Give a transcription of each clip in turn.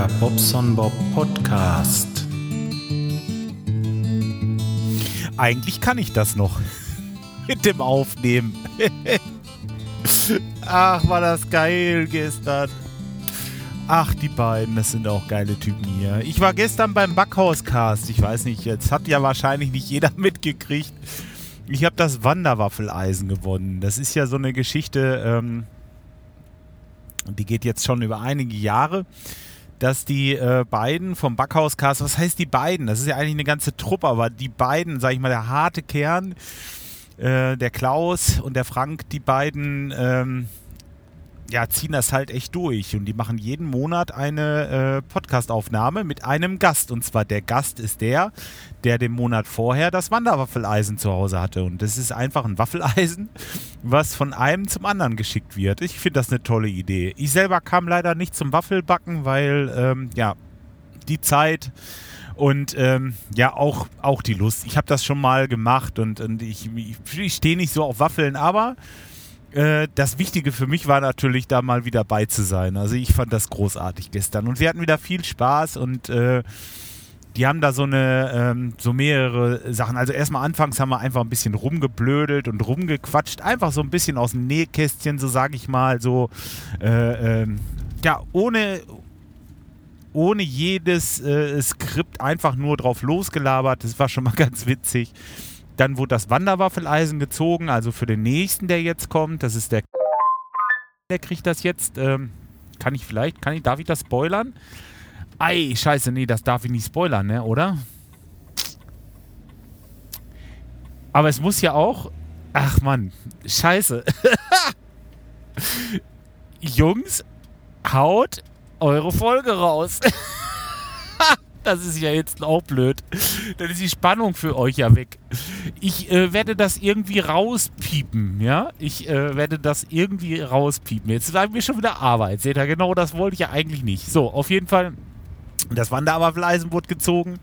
Der Bobson Bob Podcast. Eigentlich kann ich das noch mit dem Aufnehmen. Ach, war das geil gestern. Ach, die beiden, das sind auch geile Typen hier. Ich war gestern beim Backhauscast. Ich weiß nicht, jetzt hat ja wahrscheinlich nicht jeder mitgekriegt. Ich habe das Wanderwaffeleisen gewonnen. Das ist ja so eine Geschichte, ähm, die geht jetzt schon über einige Jahre, dass die äh, beiden vom Backhauscast, was heißt die beiden? Das ist ja eigentlich eine ganze Truppe, aber die beiden, sag ich mal, der harte Kern, äh, der Klaus und der Frank, die beiden ähm, ja, ziehen das halt echt durch. Und die machen jeden Monat eine äh, Podcastaufnahme mit einem Gast. Und zwar der Gast ist der, der den Monat vorher das Wanderwaffeleisen zu Hause hatte. Und das ist einfach ein Waffeleisen, was von einem zum anderen geschickt wird. Ich finde das eine tolle Idee. Ich selber kam leider nicht zum Waffelbacken, weil, ähm, ja, die Zeit und ähm, ja, auch, auch die Lust. Ich habe das schon mal gemacht und, und ich, ich, ich stehe nicht so auf Waffeln, aber äh, das Wichtige für mich war natürlich, da mal wieder bei zu sein. Also ich fand das großartig gestern. Und wir hatten wieder viel Spaß und äh, die haben da so eine, ähm, so mehrere Sachen. Also erstmal anfangs haben wir einfach ein bisschen rumgeblödelt und rumgequatscht. Einfach so ein bisschen aus dem Nähkästchen, so sage ich mal, so, äh, ähm, ja, ohne, ohne jedes äh, Skript einfach nur drauf losgelabert. Das war schon mal ganz witzig. Dann wurde das Wanderwaffeleisen gezogen, also für den nächsten, der jetzt kommt. Das ist der. Der kriegt das jetzt. Ähm, kann ich vielleicht, kann ich, darf ich das spoilern? Ei, scheiße, nee, das darf ich nicht spoilern, ne, oder? Aber es muss ja auch. Ach Mann, scheiße. Jungs, haut eure Folge raus. Das ist ja jetzt auch blöd. Dann ist die Spannung für euch ja weg. Ich äh, werde das irgendwie rauspiepen, ja? Ich äh, werde das irgendwie rauspiepen. Jetzt sagen wir schon wieder Arbeit. Seht ihr, genau das wollte ich ja eigentlich nicht. So, auf jeden Fall, das Wanderwaffeleisen wurde gezogen.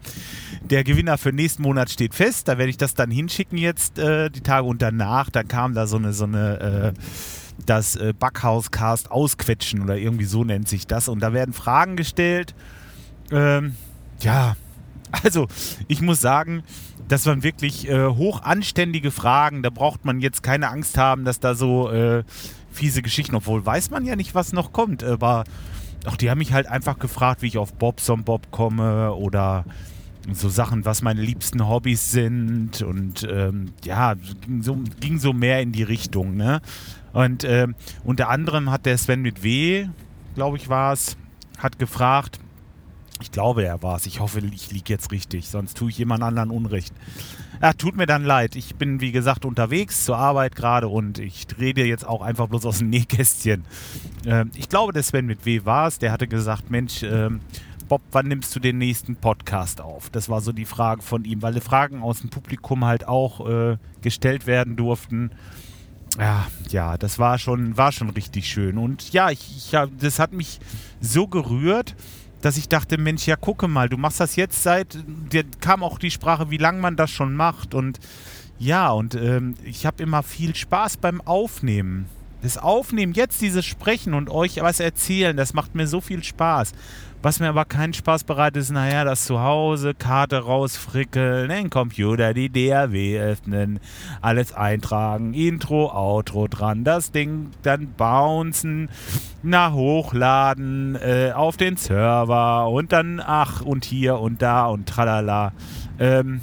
Der Gewinner für nächsten Monat steht fest. Da werde ich das dann hinschicken jetzt, äh, die Tage und danach. Dann kam da so eine, so eine, äh, das äh, Backhauscast ausquetschen oder irgendwie so nennt sich das. Und da werden Fragen gestellt. Ähm, ja, also ich muss sagen, das waren wirklich äh, hoch anständige Fragen. Da braucht man jetzt keine Angst haben, dass da so äh, fiese Geschichten, obwohl weiß man ja nicht, was noch kommt. Aber auch die haben mich halt einfach gefragt, wie ich auf Bobson Bob komme oder so Sachen, was meine liebsten Hobbys sind und ähm, ja, ging so, ging so mehr in die Richtung. Ne? Und ähm, unter anderem hat der Sven mit W, glaube ich, war es, hat gefragt, ich glaube, er war es. Ich hoffe, ich liege jetzt richtig, sonst tue ich jemand anderen Unrecht. Ja, tut mir dann leid. Ich bin, wie gesagt, unterwegs zur Arbeit gerade und ich rede jetzt auch einfach bloß aus dem Nähkästchen. Ähm, ich glaube, der Sven mit W war es. Der hatte gesagt, Mensch, ähm, Bob, wann nimmst du den nächsten Podcast auf? Das war so die Frage von ihm, weil die Fragen aus dem Publikum halt auch äh, gestellt werden durften. Ja, ja, das war schon, war schon richtig schön. Und ja, ich, ich, das hat mich so gerührt dass ich dachte, Mensch, ja, gucke mal, du machst das jetzt seit, dir kam auch die Sprache, wie lange man das schon macht und ja, und ähm, ich habe immer viel Spaß beim Aufnehmen. Das Aufnehmen, jetzt dieses Sprechen und euch was erzählen, das macht mir so viel Spaß. Was mir aber keinen Spaß bereitet, ist, naja, das Zuhause, Karte rausfrickeln, den Computer, die DAW öffnen, alles eintragen, Intro, Outro dran, das Ding dann bouncen, nach hochladen, äh, auf den Server und dann ach und hier und da und tralala. Ähm,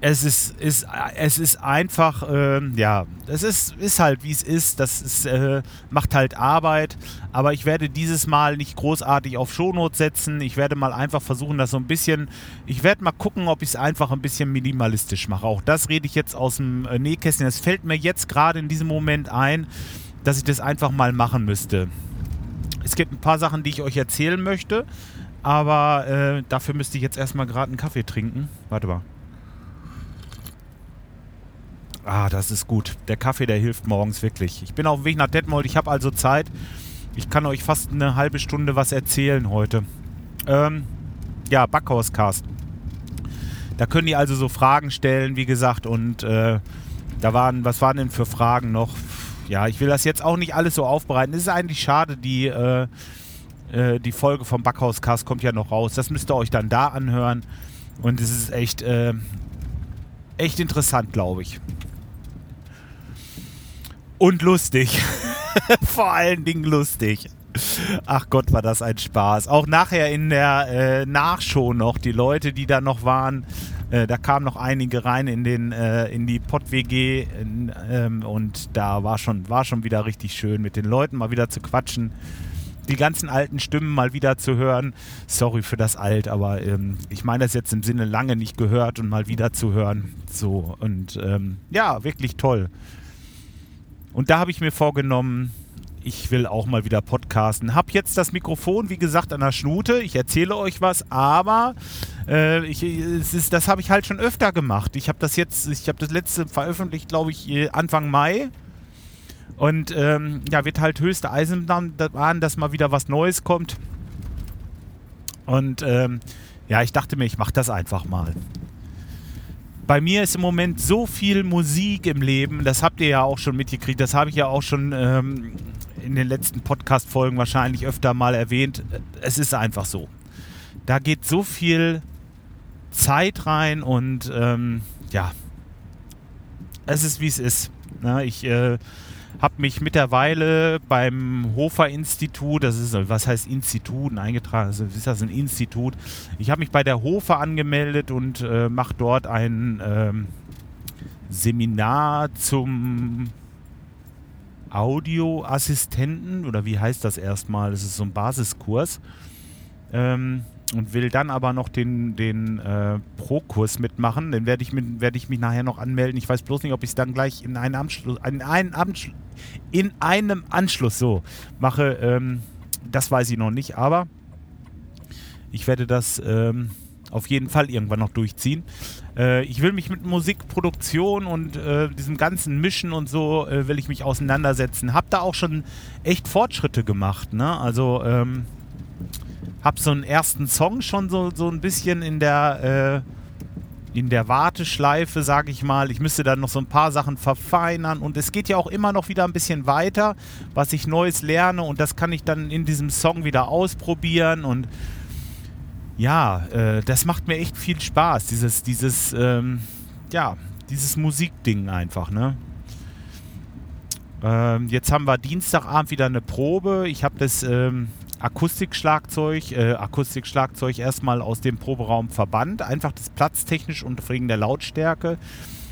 es ist, ist, es ist einfach, äh, ja, es ist, ist halt wie es ist. Das ist, äh, macht halt Arbeit. Aber ich werde dieses Mal nicht großartig auf Shownotes setzen. Ich werde mal einfach versuchen, das so ein bisschen. Ich werde mal gucken, ob ich es einfach ein bisschen minimalistisch mache. Auch das rede ich jetzt aus dem äh, Nähkästchen. Es fällt mir jetzt gerade in diesem Moment ein, dass ich das einfach mal machen müsste. Es gibt ein paar Sachen, die ich euch erzählen möchte. Aber äh, dafür müsste ich jetzt erstmal gerade einen Kaffee trinken. Warte mal. Ah, das ist gut. Der Kaffee, der hilft morgens wirklich. Ich bin auf dem Weg nach Detmold. Ich habe also Zeit. Ich kann euch fast eine halbe Stunde was erzählen heute. Ähm, ja, Backhauscast. Da können die also so Fragen stellen, wie gesagt. Und äh, da waren, was waren denn für Fragen noch? Ja, ich will das jetzt auch nicht alles so aufbereiten. Es ist eigentlich schade, die, äh, Äh, die Folge vom Backhauscast kommt ja noch raus. Das müsst ihr euch dann da anhören. Und es ist echt, äh, echt interessant, glaube ich. Und lustig. Vor allen Dingen lustig. Ach Gott, war das ein Spaß. Auch nachher in der äh, Nachshow noch, die Leute, die da noch waren, äh, da kamen noch einige rein in, den, äh, in die Pott-WG ähm, und da war schon, war schon wieder richtig schön, mit den Leuten mal wieder zu quatschen, die ganzen alten Stimmen mal wieder zu hören. Sorry für das Alt, aber ähm, ich meine das jetzt im Sinne lange nicht gehört und mal wieder zu hören. So und ähm, ja, wirklich toll. Und da habe ich mir vorgenommen, ich will auch mal wieder podcasten. Hab jetzt das Mikrofon, wie gesagt, an der Schnute. Ich erzähle euch was, aber äh, ich, ist, das habe ich halt schon öfter gemacht. Ich habe das jetzt, ich habe das letzte veröffentlicht, glaube ich, Anfang Mai. Und ähm, ja, wird halt höchste Eisenbahn, dass mal wieder was Neues kommt. Und ähm, ja, ich dachte mir, ich mache das einfach mal bei mir ist im Moment so viel Musik im Leben, das habt ihr ja auch schon mitgekriegt, das habe ich ja auch schon ähm, in den letzten Podcast-Folgen wahrscheinlich öfter mal erwähnt. Es ist einfach so. Da geht so viel Zeit rein und ähm, ja, es ist wie es ist. Na, ich äh, habe mich mittlerweile beim Hofer Institut, das ist, was heißt Institut, eingetragen, also ist das ein Institut? Ich habe mich bei der Hofer angemeldet und äh, mache dort ein ähm, Seminar zum Audioassistenten oder wie heißt das erstmal? Das ist so ein Basiskurs. Ähm, und will dann aber noch den, den äh, Pro-Kurs mitmachen. Den werde ich, werd ich mich nachher noch anmelden. Ich weiß bloß nicht, ob ich es dann gleich in einem Anschluss, in einem, Anschluss, in einem Anschluss so mache. Ähm, das weiß ich noch nicht, aber ich werde das ähm, auf jeden Fall irgendwann noch durchziehen. Äh, ich will mich mit Musikproduktion und äh, diesem ganzen Mischen und so äh, will ich mich auseinandersetzen. Hab da auch schon echt Fortschritte gemacht. Ne? Also ähm, hab so einen ersten Song schon so, so ein bisschen in der äh, in der Warteschleife, sage ich mal. Ich müsste dann noch so ein paar Sachen verfeinern und es geht ja auch immer noch wieder ein bisschen weiter, was ich Neues lerne und das kann ich dann in diesem Song wieder ausprobieren und ja, äh, das macht mir echt viel Spaß, dieses, dieses, ähm, ja, dieses Musikding einfach, ne? Ähm, jetzt haben wir Dienstagabend wieder eine Probe. Ich habe das ähm, Akustikschlagzeug, äh, Akustikschlagzeug erstmal aus dem Proberaum verbannt, einfach das platztechnisch und wegen der Lautstärke.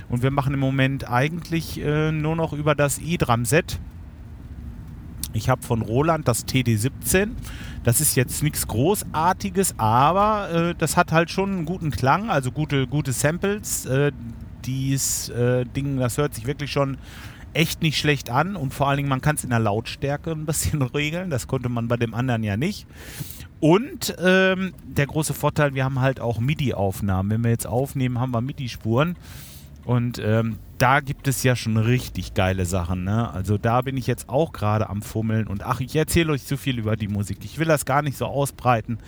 Und wir machen im Moment eigentlich äh, nur noch über das E-Drum-Set. Ich habe von Roland das TD17. Das ist jetzt nichts Großartiges, aber äh, das hat halt schon einen guten Klang, also gute, gute Samples. Äh, dies äh, Ding, das hört sich wirklich schon echt nicht schlecht an und vor allen Dingen, man kann es in der Lautstärke ein bisschen regeln. Das konnte man bei dem anderen ja nicht. Und ähm, der große Vorteil, wir haben halt auch MIDI-Aufnahmen. Wenn wir jetzt aufnehmen, haben wir MIDI-Spuren. Und ähm, da gibt es ja schon richtig geile Sachen. Ne? Also da bin ich jetzt auch gerade am Fummeln. Und ach, ich erzähle euch zu viel über die Musik. Ich will das gar nicht so ausbreiten.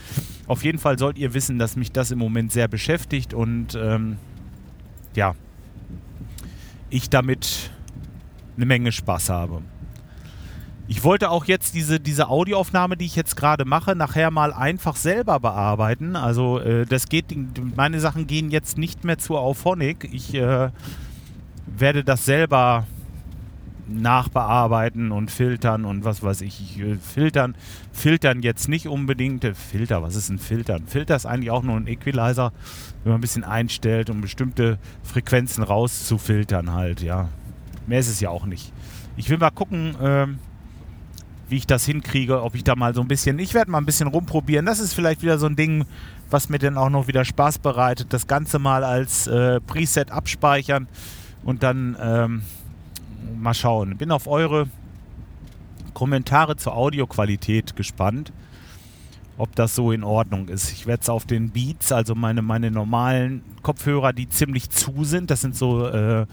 Auf jeden Fall sollt ihr wissen, dass mich das im Moment sehr beschäftigt. Und ähm, ja, ich damit eine Menge Spaß habe. Ich wollte auch jetzt diese, diese Audioaufnahme, die ich jetzt gerade mache, nachher mal einfach selber bearbeiten. Also äh, das geht, meine Sachen gehen jetzt nicht mehr zu Auphonic. Ich äh, werde das selber nachbearbeiten und filtern und was weiß ich. ich äh, filtern, filtern jetzt nicht unbedingt. Äh, Filter, was ist ein Filtern? Filter ist eigentlich auch nur ein Equalizer, wenn man ein bisschen einstellt, um bestimmte Frequenzen rauszufiltern halt, ja. Mehr ist es ja auch nicht. Ich will mal gucken, ähm, wie ich das hinkriege, ob ich da mal so ein bisschen, ich werde mal ein bisschen rumprobieren. Das ist vielleicht wieder so ein Ding, was mir dann auch noch wieder Spaß bereitet. Das Ganze mal als äh, Preset abspeichern und dann ähm, mal schauen. Bin auf eure Kommentare zur Audioqualität gespannt, ob das so in Ordnung ist. Ich werde es auf den Beats, also meine, meine normalen Kopfhörer, die ziemlich zu sind, das sind so äh,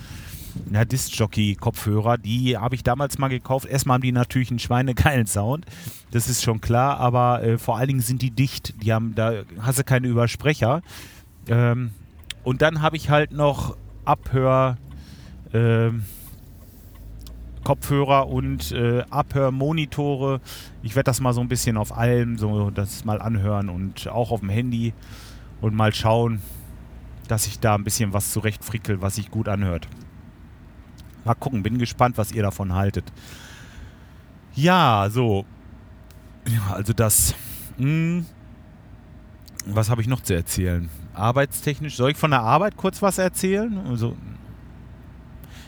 ja, Disc-Jockey-Kopfhörer, die habe ich damals mal gekauft. Erstmal haben die natürlich einen schweinegeilen Sound, das ist schon klar, aber äh, vor allen Dingen sind die dicht. Die haben, da hast du keine Übersprecher. Ähm, und dann habe ich halt noch Abhör. Ähm, Kopfhörer und äh, Abhörmonitore. Ich werde das mal so ein bisschen auf allem, so das mal anhören und auch auf dem Handy und mal schauen, dass ich da ein bisschen was zurechtfrickel, was sich gut anhört. Mal gucken, bin gespannt, was ihr davon haltet. Ja, so. Ja, also das. Mh, hm, was habe ich noch zu erzählen? Arbeitstechnisch. Soll ich von der Arbeit kurz was erzählen? Also,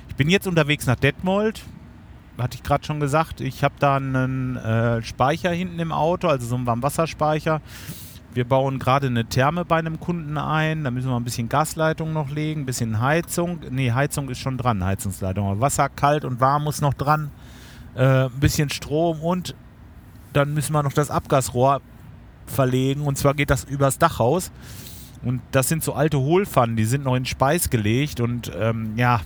ich bin jetzt unterwegs nach Detmold. Hatte ich gerade schon gesagt. Ich habe da einen äh, Speicher hinten im Auto, also so einen Warmwasserspeicher. Wir bauen gerade eine Therme bei einem Kunden ein. Da müssen wir ein bisschen Gasleitung noch legen, ein bisschen Heizung. Ne, Heizung ist schon dran, Heizungsleitung. Aber Wasser kalt und warm muss noch dran. Äh, ein bisschen Strom und dann müssen wir noch das Abgasrohr verlegen. Und zwar geht das übers Dachhaus. Und das sind so alte Hohlpfannen, die sind noch in Speis gelegt. Und ähm, ja,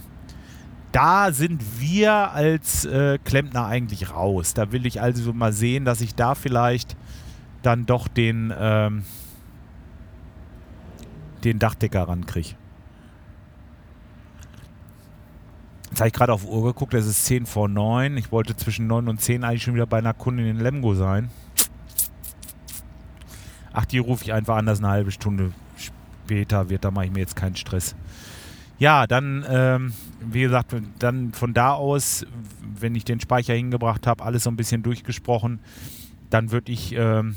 da sind wir als äh, Klempner eigentlich raus. Da will ich also mal sehen, dass ich da vielleicht dann doch den, ähm, den Dachdecker rankriege. Jetzt habe ich gerade auf Uhr geguckt, es ist 10 vor 9. Ich wollte zwischen 9 und 10 eigentlich schon wieder bei einer Kundin in Lemgo sein. Ach, die rufe ich einfach anders eine halbe Stunde später wird, da mache ich mir jetzt keinen Stress. Ja, dann, ähm, wie gesagt, dann von da aus, wenn ich den Speicher hingebracht habe, alles so ein bisschen durchgesprochen, dann würde ich ähm,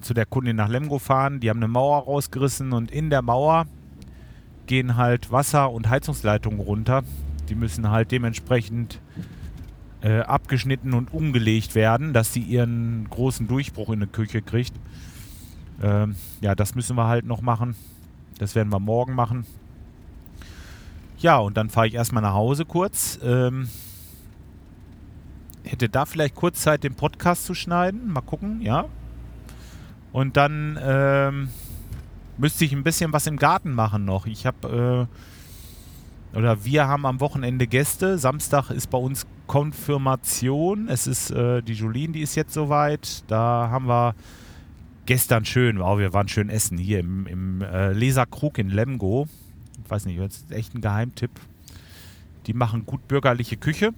zu der Kundin nach Lemgo fahren. Die haben eine Mauer rausgerissen und in der Mauer gehen halt Wasser- und Heizungsleitungen runter. Die müssen halt dementsprechend äh, abgeschnitten und umgelegt werden, dass sie ihren großen Durchbruch in der Küche kriegt. Ähm, ja, das müssen wir halt noch machen. Das werden wir morgen machen. Ja, und dann fahre ich erstmal nach Hause kurz. Ähm, hätte da vielleicht kurz Zeit, den Podcast zu schneiden. Mal gucken, ja. Und dann ähm, müsste ich ein bisschen was im Garten machen noch. Ich habe, äh, oder wir haben am Wochenende Gäste. Samstag ist bei uns Konfirmation. Es ist äh, die Jolien, die ist jetzt soweit. Da haben wir gestern schön, wow, wir waren schön essen hier im, im äh, Leserkrug in Lemgo. Ich weiß nicht, das ist echt ein Geheimtipp. Die machen gut bürgerliche Küche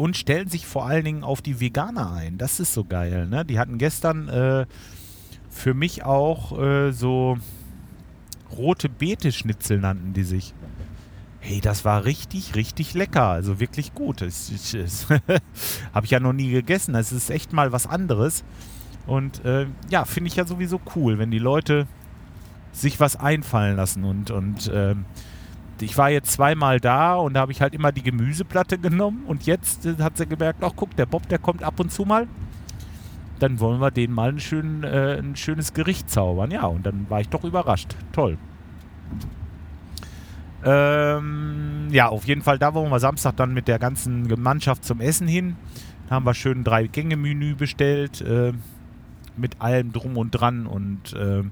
und stellen sich vor allen Dingen auf die Veganer ein. Das ist so geil. Ne? Die hatten gestern äh, für mich auch äh, so rote Beete-Schnitzel nannten die sich. Hey, das war richtig, richtig lecker. Also wirklich gut. Habe ich ja noch nie gegessen. Das ist echt mal was anderes. Und äh, ja, finde ich ja sowieso cool, wenn die Leute sich was einfallen lassen. Und, und ich war jetzt zweimal da und da habe ich halt immer die Gemüseplatte genommen. Und jetzt äh, hat sie gemerkt, ach guck, der Bob, der kommt ab und zu mal dann wollen wir denen mal ein, schön, äh, ein schönes Gericht zaubern. Ja, und dann war ich doch überrascht. Toll. Ähm, ja, auf jeden Fall, da wollen wir Samstag dann mit der ganzen Mannschaft zum Essen hin. Da haben wir schön drei Gänge-Menü bestellt. Äh, mit allem drum und dran. Und äh,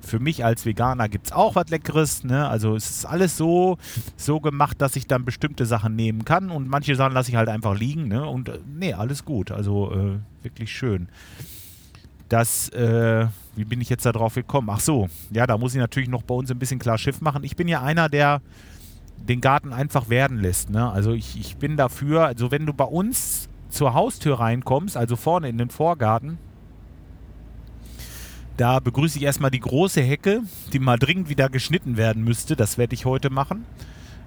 für mich als Veganer gibt es auch was Leckeres. Ne? Also es ist alles so, so gemacht, dass ich dann bestimmte Sachen nehmen kann. Und manche Sachen lasse ich halt einfach liegen. Ne? Und äh, nee, alles gut. Also äh, wirklich schön. Das, äh, wie bin ich jetzt da drauf gekommen? Ach so, ja, da muss ich natürlich noch bei uns ein bisschen klar Schiff machen. Ich bin ja einer, der den Garten einfach werden lässt. Ne? Also ich, ich bin dafür, also wenn du bei uns zur Haustür reinkommst, also vorne in den Vorgarten, da begrüße ich erstmal die große Hecke, die mal dringend wieder geschnitten werden müsste. Das werde ich heute machen.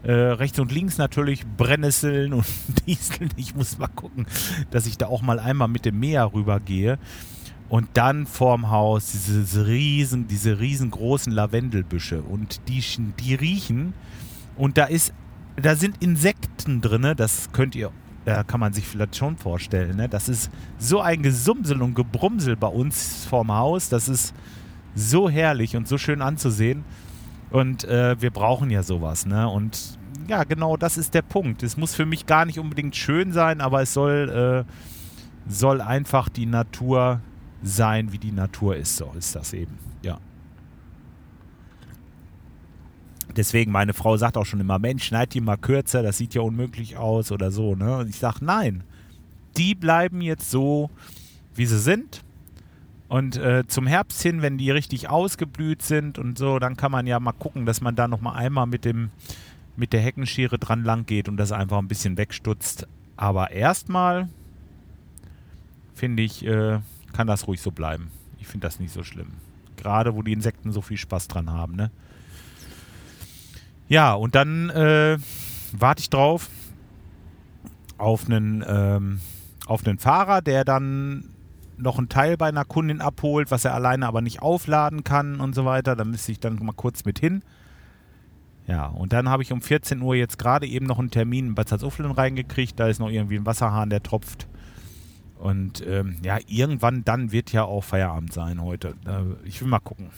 Äh, rechts und links natürlich Brennnesseln und Dieseln. Ich muss mal gucken, dass ich da auch mal einmal mit dem Meer rübergehe. Und dann vorm Haus diese riesen, diese riesengroßen Lavendelbüsche. Und die, die riechen. Und da ist, da sind Insekten drin. Das könnt ihr ja, kann man sich vielleicht schon vorstellen. Ne? Das ist so ein Gesumsel und Gebrumsel bei uns vorm Haus. Das ist so herrlich und so schön anzusehen. Und äh, wir brauchen ja sowas. Ne? Und ja, genau das ist der Punkt. Es muss für mich gar nicht unbedingt schön sein, aber es soll, äh, soll einfach die Natur sein, wie die Natur ist. So ist das eben. Ja. Deswegen, meine Frau sagt auch schon immer, Mensch, schneid die mal kürzer, das sieht ja unmöglich aus oder so. Ne? Und ich sage, nein, die bleiben jetzt so, wie sie sind. Und äh, zum Herbst hin, wenn die richtig ausgeblüht sind und so, dann kann man ja mal gucken, dass man da nochmal einmal mit dem mit der Heckenschere dran lang geht und das einfach ein bisschen wegstutzt. Aber erstmal finde ich, äh, kann das ruhig so bleiben. Ich finde das nicht so schlimm. Gerade wo die Insekten so viel Spaß dran haben, ne? Ja, und dann äh, warte ich drauf auf einen, ähm, auf einen Fahrer, der dann noch einen Teil bei einer Kundin abholt, was er alleine aber nicht aufladen kann und so weiter. Da müsste ich dann mal kurz mit hin. Ja, und dann habe ich um 14 Uhr jetzt gerade eben noch einen Termin in Bad Salzuflen reingekriegt. Da ist noch irgendwie ein Wasserhahn, der tropft. Und ähm, ja, irgendwann dann wird ja auch Feierabend sein heute. Äh, ich will mal gucken.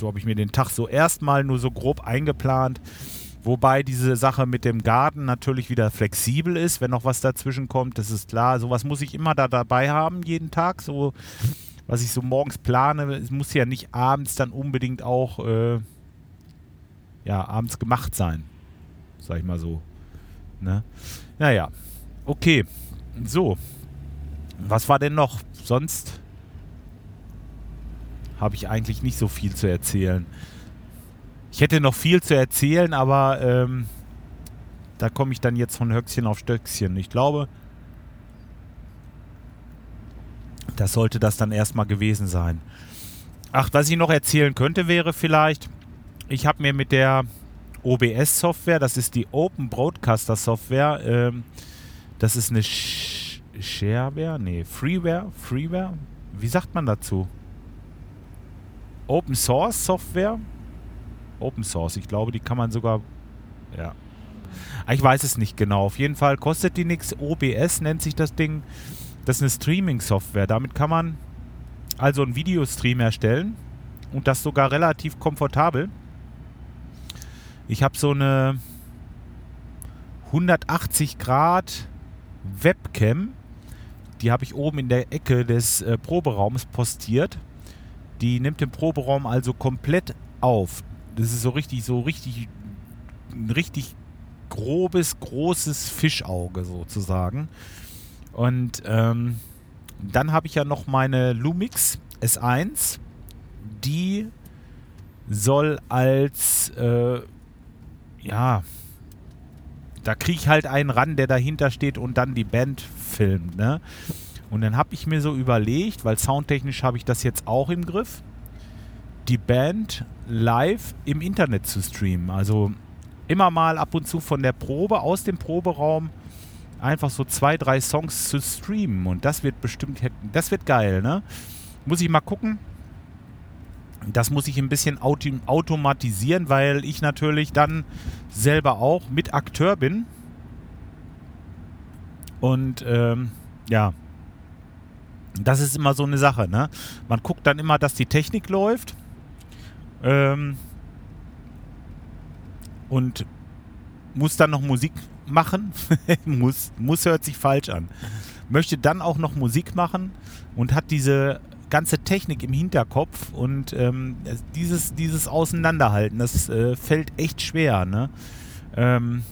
So habe ich mir den Tag so erstmal nur so grob eingeplant. Wobei diese Sache mit dem Garten natürlich wieder flexibel ist, wenn noch was dazwischen kommt. Das ist klar. Sowas muss ich immer da dabei haben, jeden Tag. So, was ich so morgens plane, es muss ja nicht abends dann unbedingt auch äh, ja, abends gemacht sein. Sag ich mal so. Ne? Naja, okay. So. Was war denn noch? Sonst habe ich eigentlich nicht so viel zu erzählen. Ich hätte noch viel zu erzählen, aber ähm, da komme ich dann jetzt von Höchstchen auf Stöckchen. Ich glaube, das sollte das dann erstmal gewesen sein. Ach, was ich noch erzählen könnte, wäre vielleicht, ich habe mir mit der OBS-Software, das ist die Open Broadcaster Software, ähm, das ist eine Sh Shareware, nee, Freeware, Freeware, wie sagt man dazu? Open Source Software, Open Source, ich glaube, die kann man sogar, ja, ah, ich weiß es nicht genau. Auf jeden Fall kostet die nichts. OBS nennt sich das Ding. Das ist eine Streaming-Software. Damit kann man also einen Videostream erstellen und das sogar relativ komfortabel. Ich habe so eine 180 Grad Webcam. Die habe ich oben in der Ecke des äh, Proberaums postiert. Die nimmt den Proberaum also komplett auf. Das ist so richtig, so richtig, ein richtig grobes, großes Fischauge sozusagen. Und ähm, dann habe ich ja noch meine Lumix S1. Die soll als äh, ja, da kriege ich halt einen ran, der dahinter steht und dann die Band filmt. Ne? Und dann habe ich mir so überlegt, weil soundtechnisch habe ich das jetzt auch im Griff, die Band live im Internet zu streamen. Also immer mal ab und zu von der Probe aus dem Proberaum einfach so zwei, drei Songs zu streamen. Und das wird bestimmt, das wird geil, ne? Muss ich mal gucken. Das muss ich ein bisschen automatisieren, weil ich natürlich dann selber auch mit Akteur bin. Und ähm, ja, das ist immer so eine Sache. Ne? Man guckt dann immer, dass die Technik läuft. Ähm, und muss dann noch Musik machen. muss, muss hört sich falsch an. Möchte dann auch noch Musik machen und hat diese ganze Technik im Hinterkopf und ähm, dieses, dieses Auseinanderhalten, das äh, fällt echt schwer. Ne? Ähm,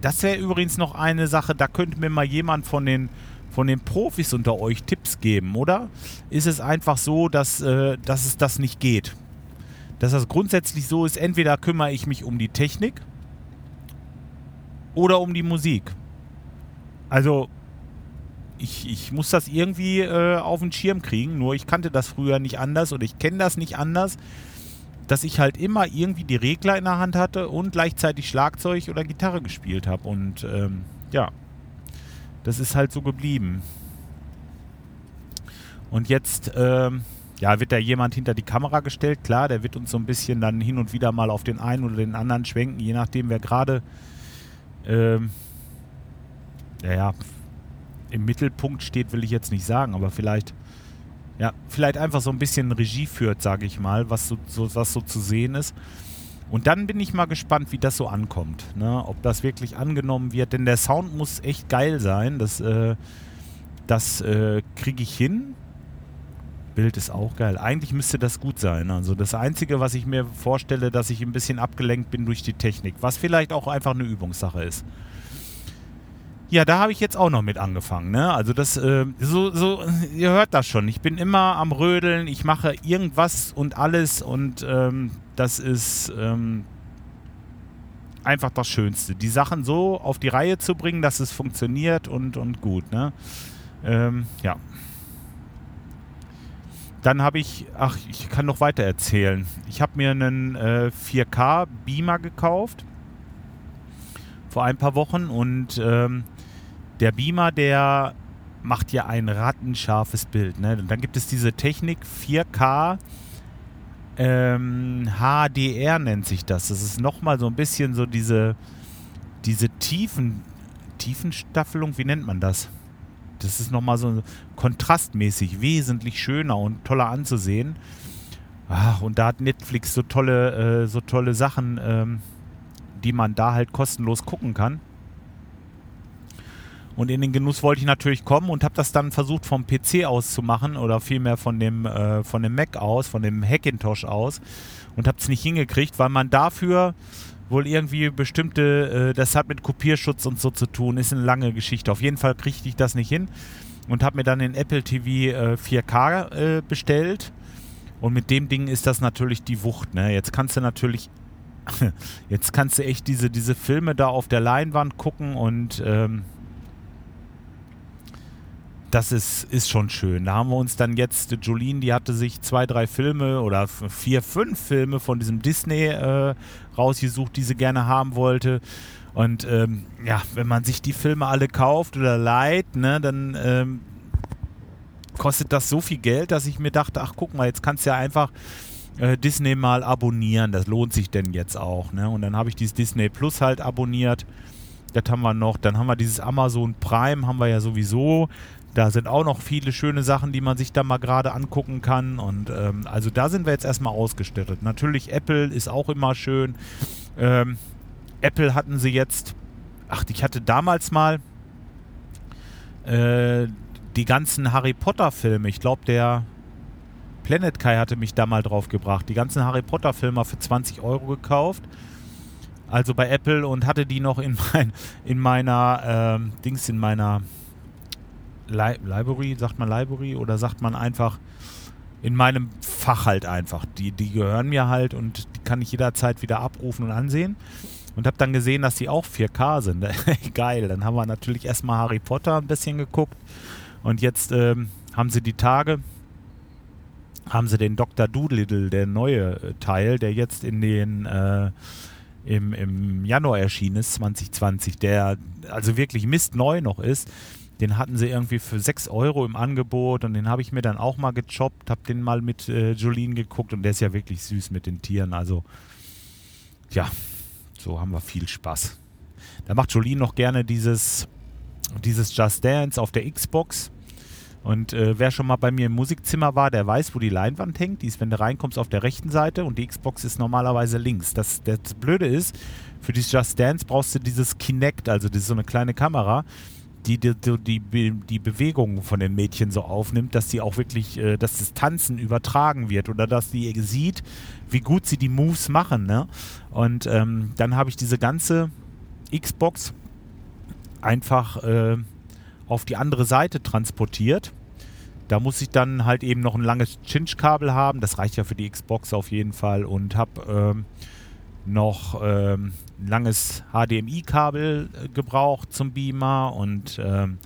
das wäre übrigens noch eine Sache, da könnte mir mal jemand von den, von den Profis unter euch Tipps geben, oder? Ist es einfach so, dass, äh, dass es das nicht geht? Dass das grundsätzlich so ist, entweder kümmere ich mich um die Technik oder um die Musik. Also ich, ich muss das irgendwie äh, auf den Schirm kriegen. Nur ich kannte das früher nicht anders und ich kenne das nicht anders, dass ich halt immer irgendwie die Regler in der Hand hatte und gleichzeitig Schlagzeug oder Gitarre gespielt habe. Und ähm, ja, das ist halt so geblieben. Und jetzt ähm, ja, wird da jemand hinter die Kamera gestellt. Klar, der wird uns so ein bisschen dann hin und wieder mal auf den einen oder den anderen schwenken, je nachdem, wer gerade ähm, ja, im Mittelpunkt steht, will ich jetzt nicht sagen, aber vielleicht, ja, vielleicht einfach so ein bisschen Regie führt, sage ich mal, was so, so, was so zu sehen ist. Und dann bin ich mal gespannt, wie das so ankommt. Ne? Ob das wirklich angenommen wird. Denn der Sound muss echt geil sein. Das, äh, das äh, kriege ich hin. Bild ist auch geil. Eigentlich müsste das gut sein. Also das Einzige, was ich mir vorstelle, dass ich ein bisschen abgelenkt bin durch die Technik. Was vielleicht auch einfach eine Übungssache ist. Ja, da habe ich jetzt auch noch mit angefangen. Ne? Also das, äh, so, so, ihr hört das schon. Ich bin immer am Rödeln. Ich mache irgendwas und alles und ähm, das ist, ähm, einfach das Schönste. Die Sachen so auf die Reihe zu bringen, dass es funktioniert und, und gut. Ne? Ähm, ja. Dann habe ich, ach, ich kann noch weiter erzählen. Ich habe mir einen äh, 4K Beamer gekauft vor ein paar Wochen und ähm, der Beamer, der macht ja ein rattenscharfes Bild. Ne? Dann gibt es diese Technik 4K ähm, HDR nennt sich das. Das ist nochmal so ein bisschen so diese, diese Tiefen, Tiefenstaffelung, wie nennt man das? Das ist nochmal so kontrastmäßig wesentlich schöner und toller anzusehen. Ach, und da hat Netflix so tolle, äh, so tolle Sachen, ähm, die man da halt kostenlos gucken kann. Und in den Genuss wollte ich natürlich kommen und habe das dann versucht vom PC aus zu machen oder vielmehr von dem, äh, von dem Mac aus, von dem Hackintosh aus und habe es nicht hingekriegt, weil man dafür wohl irgendwie bestimmte, äh, das hat mit Kopierschutz und so zu tun, ist eine lange Geschichte. Auf jeden Fall kriegte ich das nicht hin und habe mir dann den Apple TV äh, 4K äh, bestellt. Und mit dem Ding ist das natürlich die Wucht. Ne? Jetzt kannst du natürlich, jetzt kannst du echt diese, diese Filme da auf der Leinwand gucken und ähm, das ist, ist schon schön. Da haben wir uns dann jetzt, Jolene, die hatte sich zwei, drei Filme oder vier, fünf Filme von diesem Disney äh, rausgesucht, die sie gerne haben wollte. Und ähm, ja, wenn man sich die Filme alle kauft oder leiht, ne, dann ähm, kostet das so viel Geld, dass ich mir dachte, ach guck mal, jetzt kannst du ja einfach äh, Disney mal abonnieren. Das lohnt sich denn jetzt auch. Ne? Und dann habe ich dieses Disney Plus halt abonniert. Das haben wir noch. Dann haben wir dieses Amazon Prime, haben wir ja sowieso. Da sind auch noch viele schöne Sachen, die man sich da mal gerade angucken kann. Und ähm, also da sind wir jetzt erstmal ausgestattet. Natürlich Apple ist auch immer schön. Ähm, Apple hatten sie jetzt, ach, ich hatte damals mal äh, die ganzen Harry Potter Filme. Ich glaube, der Planet Kai hatte mich da mal drauf gebracht. Die ganzen Harry Potter Filme für 20 Euro gekauft. Also bei Apple und hatte die noch in, mein, in meiner ähm, Dings, in meiner Li Library, sagt man Library oder sagt man einfach in meinem Fach halt einfach. Die, die gehören mir halt und die kann ich jederzeit wieder abrufen und ansehen. Und habe dann gesehen, dass die auch 4K sind. Geil, dann haben wir natürlich erstmal Harry Potter ein bisschen geguckt. Und jetzt ähm, haben sie die Tage, haben sie den Dr. Doolittle, der neue äh, Teil, der jetzt in den äh, im, im Januar erschienen ist, 2020, der also wirklich mistneu noch ist, den hatten sie irgendwie für 6 Euro im Angebot und den habe ich mir dann auch mal gechoppt, habe den mal mit äh, Jolene geguckt und der ist ja wirklich süß mit den Tieren. Also, ja, so haben wir viel Spaß. Da macht Jolene noch gerne dieses, dieses Just Dance auf der Xbox. Und äh, wer schon mal bei mir im Musikzimmer war, der weiß, wo die Leinwand hängt. Die ist, wenn du reinkommst, auf der rechten Seite und die Xbox ist normalerweise links. Das, das Blöde ist, für dieses Just Dance brauchst du dieses Kinect, also das ist so eine kleine Kamera die die, die, die Bewegungen von den Mädchen so aufnimmt, dass sie auch wirklich, äh, dass das Tanzen übertragen wird oder dass sie sieht, wie gut sie die Moves machen. Ne? Und ähm, dann habe ich diese ganze Xbox einfach äh, auf die andere Seite transportiert. Da muss ich dann halt eben noch ein langes Cinch-Kabel haben. Das reicht ja für die Xbox auf jeden Fall. Und habe ähm, noch ähm, langes HDMI-Kabel äh, gebraucht zum Beamer und ähm,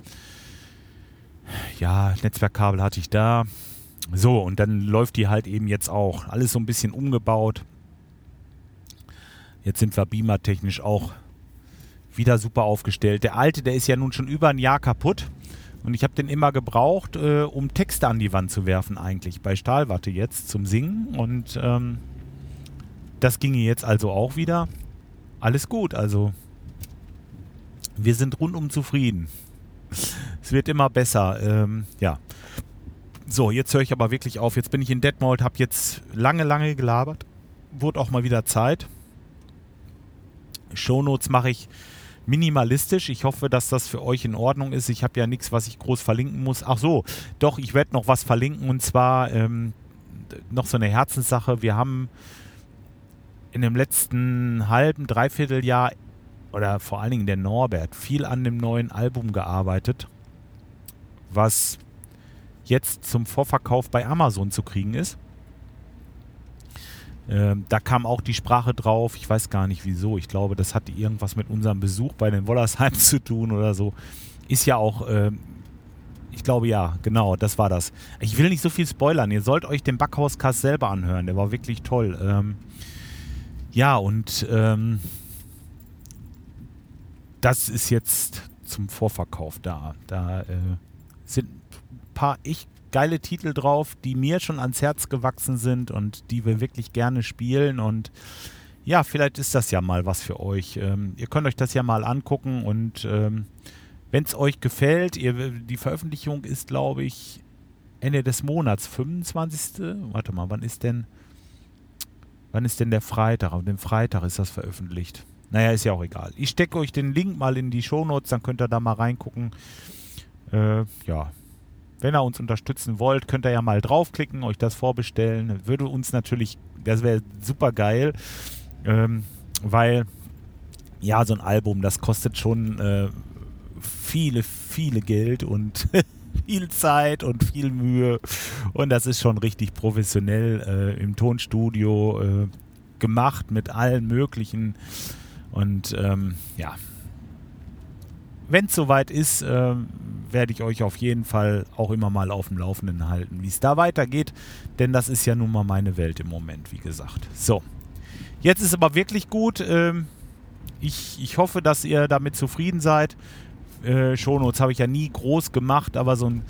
ja, Netzwerkkabel hatte ich da. So, und dann läuft die halt eben jetzt auch. Alles so ein bisschen umgebaut. Jetzt sind wir beamertechnisch auch wieder super aufgestellt. Der alte, der ist ja nun schon über ein Jahr kaputt. Und ich habe den immer gebraucht, äh, um Texte an die Wand zu werfen, eigentlich. Bei Stahlwatte jetzt zum Singen. Und ähm, das ginge jetzt also auch wieder. Alles gut, also wir sind rundum zufrieden. Es wird immer besser, ähm, ja. So, jetzt höre ich aber wirklich auf. Jetzt bin ich in Detmold, habe jetzt lange, lange gelabert. Wurde auch mal wieder Zeit. Shownotes mache ich minimalistisch. Ich hoffe, dass das für euch in Ordnung ist. Ich habe ja nichts, was ich groß verlinken muss. Ach so, doch, ich werde noch was verlinken und zwar ähm, noch so eine Herzenssache. Wir haben in dem letzten halben, dreiviertel Jahr oder vor allen Dingen der Norbert viel an dem neuen Album gearbeitet, was jetzt zum Vorverkauf bei Amazon zu kriegen ist. Ähm, da kam auch die Sprache drauf. Ich weiß gar nicht wieso. Ich glaube, das hatte irgendwas mit unserem Besuch bei den Wollersheim zu tun oder so. Ist ja auch, ähm, ich glaube ja, genau, das war das. Ich will nicht so viel spoilern. Ihr sollt euch den Backhauscast selber anhören. Der war wirklich toll. Ähm, ja, und ähm, das ist jetzt zum Vorverkauf da. Da äh, sind ein paar echt geile Titel drauf, die mir schon ans Herz gewachsen sind und die wir wirklich gerne spielen. Und ja, vielleicht ist das ja mal was für euch. Ähm, ihr könnt euch das ja mal angucken und ähm, wenn es euch gefällt, ihr, die Veröffentlichung ist, glaube ich, Ende des Monats, 25. Warte mal, wann ist denn, wann ist denn der Freitag? Am Freitag ist das veröffentlicht. Naja, ist ja auch egal. Ich stecke euch den Link mal in die Shownotes, dann könnt ihr da mal reingucken. Äh, ja, wenn ihr uns unterstützen wollt, könnt ihr ja mal draufklicken, euch das vorbestellen. Würde uns natürlich, das wäre super geil, ähm, weil ja, so ein Album, das kostet schon äh, viele, viele Geld und viel Zeit und viel Mühe. Und das ist schon richtig professionell äh, im Tonstudio äh, gemacht mit allen möglichen. Und ähm, ja, wenn es soweit ist, äh, werde ich euch auf jeden Fall auch immer mal auf dem Laufenden halten, wie es da weitergeht. Denn das ist ja nun mal meine Welt im Moment, wie gesagt. So, jetzt ist aber wirklich gut. Ähm, ich, ich hoffe, dass ihr damit zufrieden seid. Äh, Shownotes habe ich ja nie groß gemacht, aber so, ein,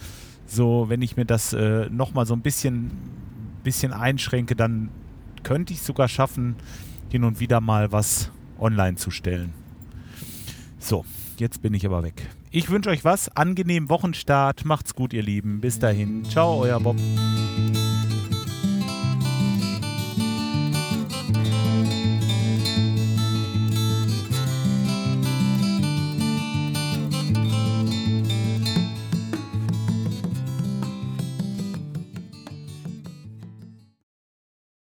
so wenn ich mir das äh, nochmal so ein bisschen, bisschen einschränke, dann könnte ich sogar schaffen, hin und wieder mal was online zu stellen. So, jetzt bin ich aber weg. Ich wünsche euch was, angenehmen Wochenstart, macht's gut, ihr Lieben. Bis dahin, ciao, euer Bob.